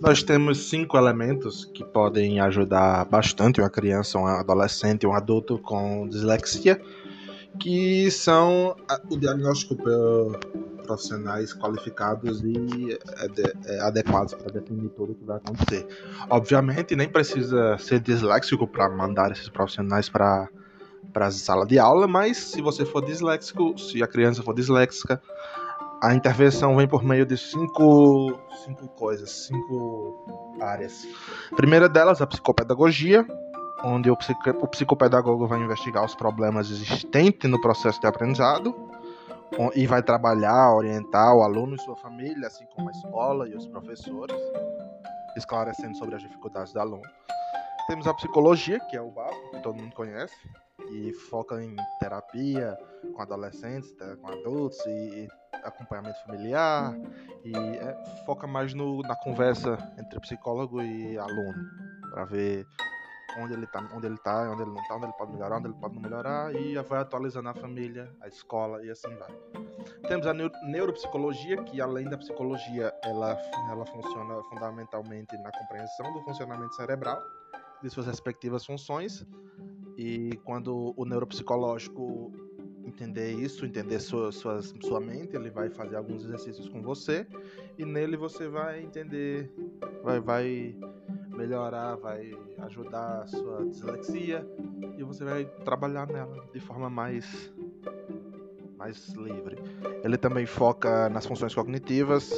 Nós temos cinco elementos que podem ajudar bastante uma criança, um adolescente, um adulto com dislexia, que são o diagnóstico por profissionais qualificados e é, adequados para definir tudo o que vai acontecer. Obviamente, nem precisa ser disléxico para mandar esses profissionais para para a sala de aula, mas se você for disléxico, se a criança for disléxica, a intervenção vem por meio de cinco, cinco coisas, cinco áreas. Primeira delas, a psicopedagogia, onde o, o psicopedagogo vai investigar os problemas existentes no processo de aprendizado e vai trabalhar, orientar o aluno e sua família, assim como a escola e os professores, esclarecendo sobre as dificuldades do aluno. Temos a psicologia, que é o básico, que todo mundo conhece, e foca em terapia com adolescentes, com adultos e acompanhamento familiar e é, foca mais no, na conversa entre psicólogo e aluno para ver onde ele está, onde ele está, onde ele não está, onde ele pode melhorar, onde ele pode não melhorar e vai atualizando a família, a escola e assim vai. Temos a neuropsicologia que além da psicologia ela ela funciona fundamentalmente na compreensão do funcionamento cerebral de suas respectivas funções e quando o neuropsicológico entender isso, entender sua, sua, sua mente, ele vai fazer alguns exercícios com você e nele você vai entender, vai, vai melhorar, vai ajudar a sua dislexia e você vai trabalhar nela de forma mais mais livre. Ele também foca nas funções cognitivas,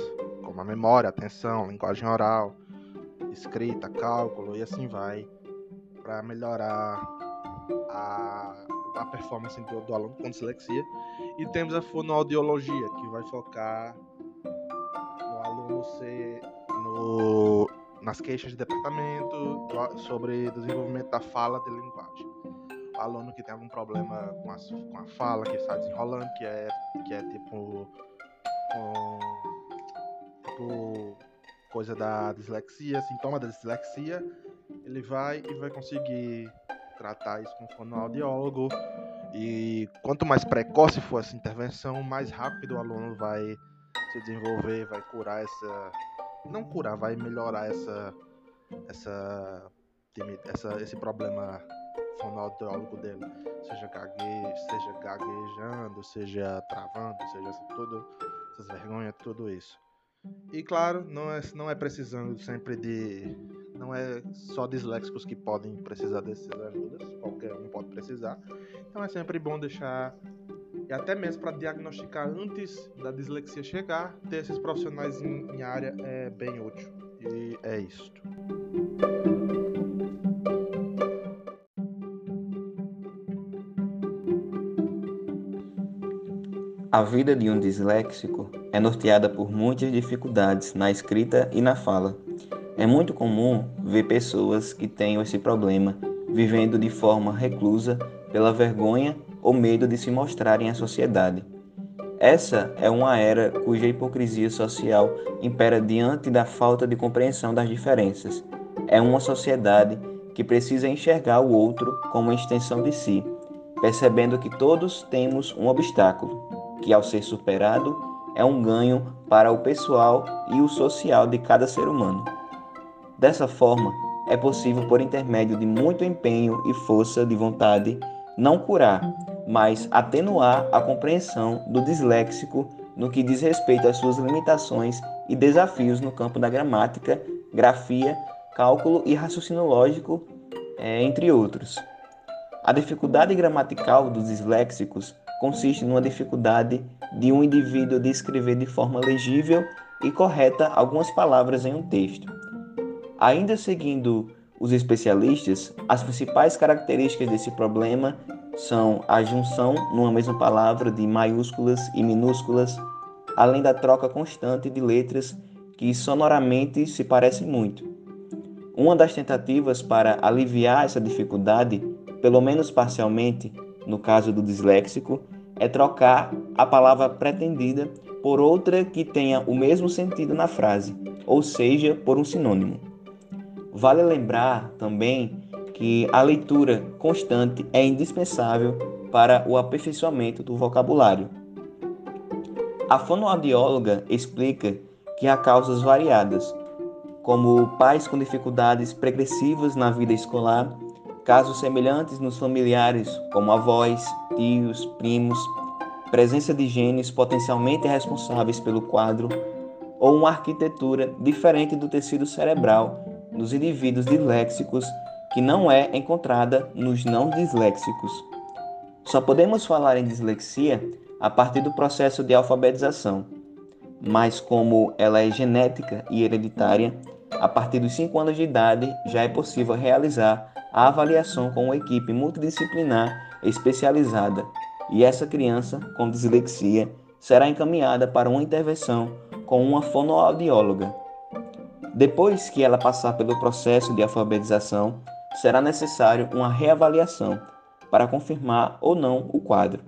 como a memória, atenção, linguagem oral, escrita, cálculo e assim vai, para melhorar a a performance do, do aluno com dislexia. E temos a fonoaudiologia, que vai focar no aluno ser no, nas queixas de departamento sobre desenvolvimento da fala de linguagem. O aluno que tem algum problema com a, com a fala, que está desenrolando, que é, que é tipo, com, tipo coisa da dislexia, sintoma da dislexia, ele vai e vai conseguir tratar isso com o fonoaudiólogo. E quanto mais precoce for essa intervenção, mais rápido o aluno vai se desenvolver, vai curar essa. Não curar, vai melhorar essa. essa, essa esse problema fonoaudiólogo dele. Seja, gague, seja gaguejando, seja travando, seja tudo, essas vergonhas, tudo isso. E claro, não é, não é precisando sempre de não é só disléxicos que podem precisar dessas ajudas, qualquer um pode precisar. Então é sempre bom deixar, e até mesmo para diagnosticar antes da dislexia chegar, ter esses profissionais em, em área é bem útil. E é isto. A vida de um disléxico é norteada por muitas dificuldades na escrita e na fala é muito comum ver pessoas que tenham esse problema vivendo de forma reclusa pela vergonha ou medo de se mostrarem à sociedade. Essa é uma era cuja hipocrisia social impera diante da falta de compreensão das diferenças. É uma sociedade que precisa enxergar o outro como uma extensão de si, percebendo que todos temos um obstáculo, que ao ser superado é um ganho para o pessoal e o social de cada ser humano. Dessa forma, é possível, por intermédio de muito empenho e força de vontade, não curar, mas atenuar a compreensão do disléxico no que diz respeito às suas limitações e desafios no campo da gramática, grafia, cálculo e raciocínio lógico, é, entre outros. A dificuldade gramatical dos disléxicos consiste numa dificuldade de um indivíduo de escrever de forma legível e correta algumas palavras em um texto Ainda seguindo os especialistas, as principais características desse problema são a junção numa mesma palavra de maiúsculas e minúsculas, além da troca constante de letras que sonoramente se parecem muito. Uma das tentativas para aliviar essa dificuldade, pelo menos parcialmente, no caso do disléxico, é trocar a palavra pretendida por outra que tenha o mesmo sentido na frase, ou seja, por um sinônimo. Vale lembrar também que a leitura constante é indispensável para o aperfeiçoamento do vocabulário. A fonoaudióloga explica que há causas variadas, como pais com dificuldades pregressivas na vida escolar, casos semelhantes nos familiares, como avós, tios, primos, presença de genes potencialmente responsáveis pelo quadro, ou uma arquitetura diferente do tecido cerebral nos indivíduos disléxicos que não é encontrada nos não disléxicos. Só podemos falar em dislexia a partir do processo de alfabetização, mas como ela é genética e hereditária, a partir dos 5 anos de idade já é possível realizar a avaliação com uma equipe multidisciplinar especializada, e essa criança com dislexia será encaminhada para uma intervenção com uma fonoaudióloga. Depois que ela passar pelo processo de alfabetização, será necessário uma reavaliação para confirmar ou não o quadro.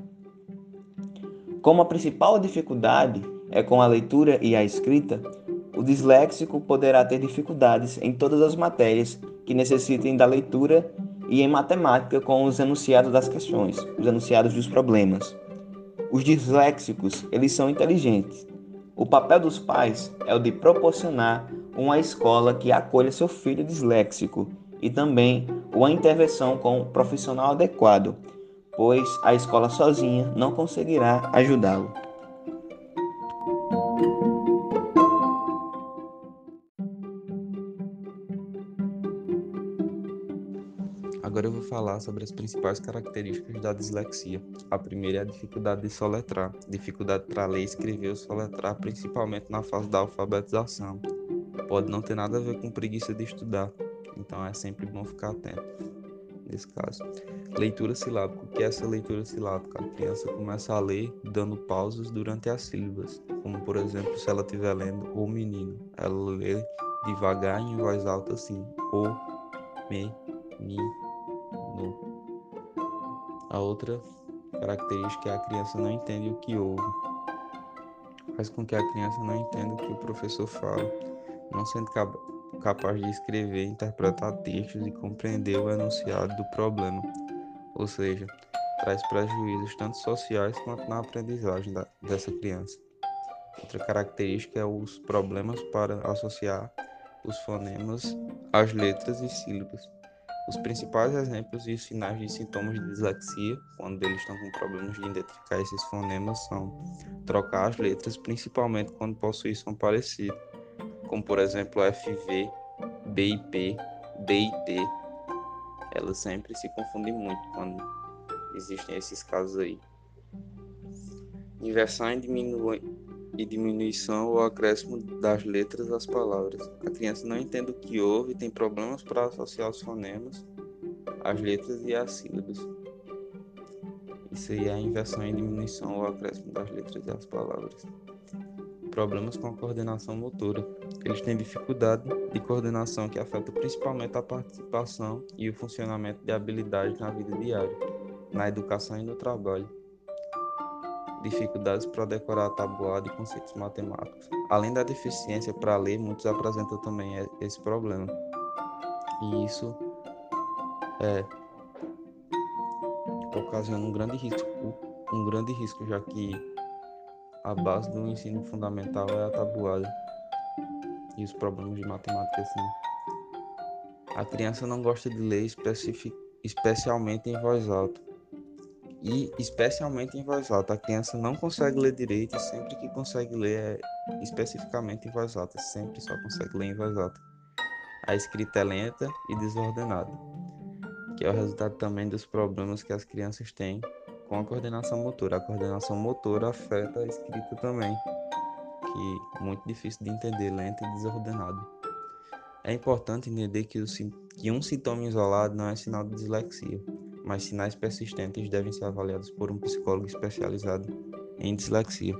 Como a principal dificuldade é com a leitura e a escrita, o disléxico poderá ter dificuldades em todas as matérias que necessitem da leitura e em matemática com os enunciados das questões, os enunciados dos problemas. Os disléxicos, eles são inteligentes. O papel dos pais é o de proporcionar uma escola que acolha seu filho disléxico e também uma intervenção com um profissional adequado, pois a escola sozinha não conseguirá ajudá-lo. Agora eu vou falar sobre as principais características da dislexia. A primeira é a dificuldade de soletrar, dificuldade para ler, escrever ou soletrar, principalmente na fase da alfabetização. Pode não ter nada a ver com preguiça de estudar, então é sempre bom ficar atento nesse caso. Leitura silábica. O que é essa leitura silábica? A criança começa a ler dando pausas durante as sílabas, como por exemplo, se ela estiver lendo o menino, ela lê devagar em voz alta assim, o, me, mi, no. A outra característica é a criança não entende o que ouve. Faz com que a criança não entenda o que o professor fala, não sendo capaz de escrever, interpretar textos e compreender o enunciado do problema, ou seja, traz prejuízos tanto sociais quanto na aprendizagem da, dessa criança. Outra característica é os problemas para associar os fonemas às letras e sílabas. Os principais exemplos e sinais de sintomas de dislexia, quando eles estão com problemas de identificar esses fonemas, são trocar as letras, principalmente quando possuem som parecido como por exemplo FV, BIP, DIT. Elas sempre se confundem muito quando existem esses casos aí. Inversão e, diminu e diminuição ou acréscimo das letras às palavras. A criança não entende o que houve e tem problemas para associar os fonemas, as letras e as sílabas. Isso aí é a inversão e diminuição ou acréscimo das letras e as palavras problemas com a coordenação motora. Eles têm dificuldade de coordenação que afeta principalmente a participação e o funcionamento de habilidades na vida diária, na educação e no trabalho. Dificuldades para decorar a tabuada e conceitos matemáticos. Além da deficiência para ler, muitos apresentam também esse problema. E isso é, ocasiona um grande risco, um grande risco, já que a base do ensino fundamental é a tabuada e os problemas de matemática assim. A criança não gosta de ler especialmente em voz alta. E especialmente em voz alta. A criança não consegue ler direito e sempre que consegue ler é especificamente em voz alta. Sempre só consegue ler em voz alta. A escrita é lenta e desordenada, que é o resultado também dos problemas que as crianças têm com a coordenação motora. A coordenação motora afeta a escrita também, que muito difícil de entender, lento e desordenado. É importante entender que, o, que um sintoma isolado não é sinal de dislexia, mas sinais persistentes devem ser avaliados por um psicólogo especializado em dislexia.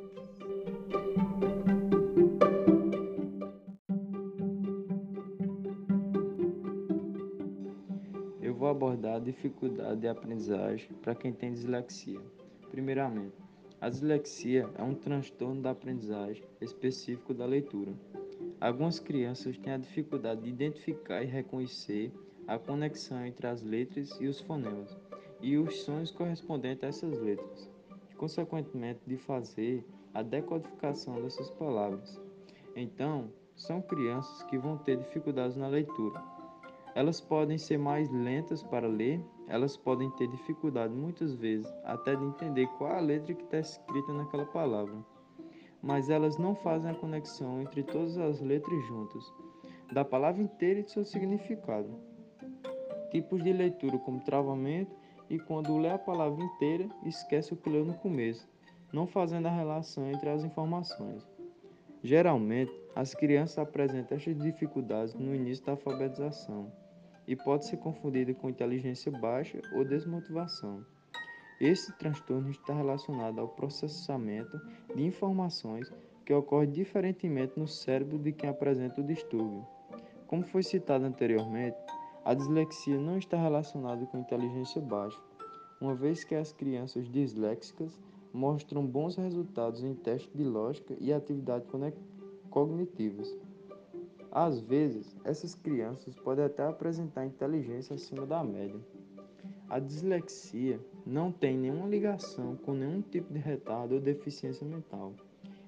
abordar a dificuldade de aprendizagem para quem tem dislexia. Primeiramente, a dislexia é um transtorno da aprendizagem específico da leitura. Algumas crianças têm a dificuldade de identificar e reconhecer a conexão entre as letras e os fonemas e os sons correspondentes a essas letras, e, consequentemente de fazer a decodificação dessas palavras. Então, são crianças que vão ter dificuldades na leitura. Elas podem ser mais lentas para ler, elas podem ter dificuldade muitas vezes até de entender qual a letra que está escrita naquela palavra. Mas elas não fazem a conexão entre todas as letras juntas, da palavra inteira e de seu significado. Tipos de leitura como travamento e quando lê a palavra inteira, esquece o que leu no começo, não fazendo a relação entre as informações. Geralmente, as crianças apresentam estas dificuldades no início da alfabetização e pode ser confundida com inteligência baixa ou desmotivação. Esse transtorno está relacionado ao processamento de informações que ocorre diferentemente no cérebro de quem apresenta o distúrbio. Como foi citado anteriormente, a dislexia não está relacionada com inteligência baixa, uma vez que as crianças disléxicas mostram bons resultados em testes de lógica e atividades cognitivas. Às vezes, essas crianças podem até apresentar inteligência acima da média. A dislexia não tem nenhuma ligação com nenhum tipo de retardo ou deficiência mental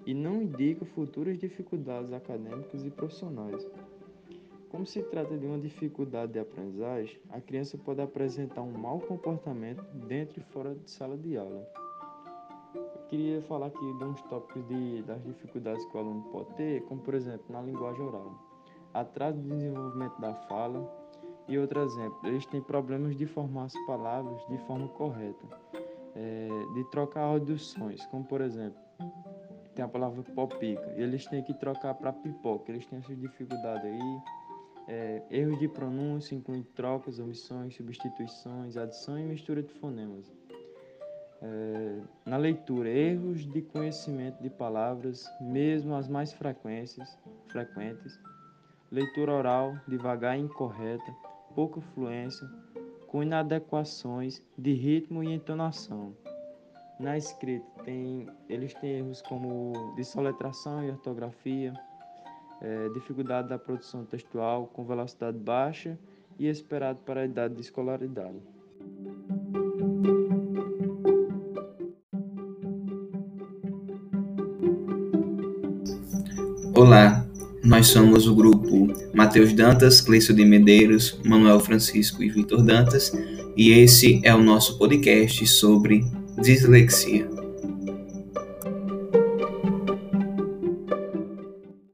e não indica futuras dificuldades acadêmicas e profissionais. Como se trata de uma dificuldade de aprendizagem, a criança pode apresentar um mau comportamento dentro e fora de sala de aula. Eu queria falar aqui de uns tópicos de, das dificuldades que o aluno pode ter, como por exemplo na linguagem oral, atraso de desenvolvimento da fala e outro exemplo, eles têm problemas de formar as palavras de forma correta, é, de trocar audições, como por exemplo tem a palavra popica, e eles têm que trocar para pipoca, eles têm essa dificuldade aí é, erros de pronúncia incluem trocas, omissões, substituições, adição e mistura de fonemas. É, na leitura, erros de conhecimento de palavras, mesmo as mais frequentes, frequentes. Leitura oral, devagar e incorreta, pouca fluência, com inadequações de ritmo e entonação. Na escrita, tem, eles têm erros como de soletração e ortografia, é, dificuldade da produção textual com velocidade baixa e esperado para a idade de escolaridade. Olá, nós somos o grupo Matheus Dantas, Cleiso de Medeiros, Manuel Francisco e Vitor Dantas, e esse é o nosso podcast sobre dislexia.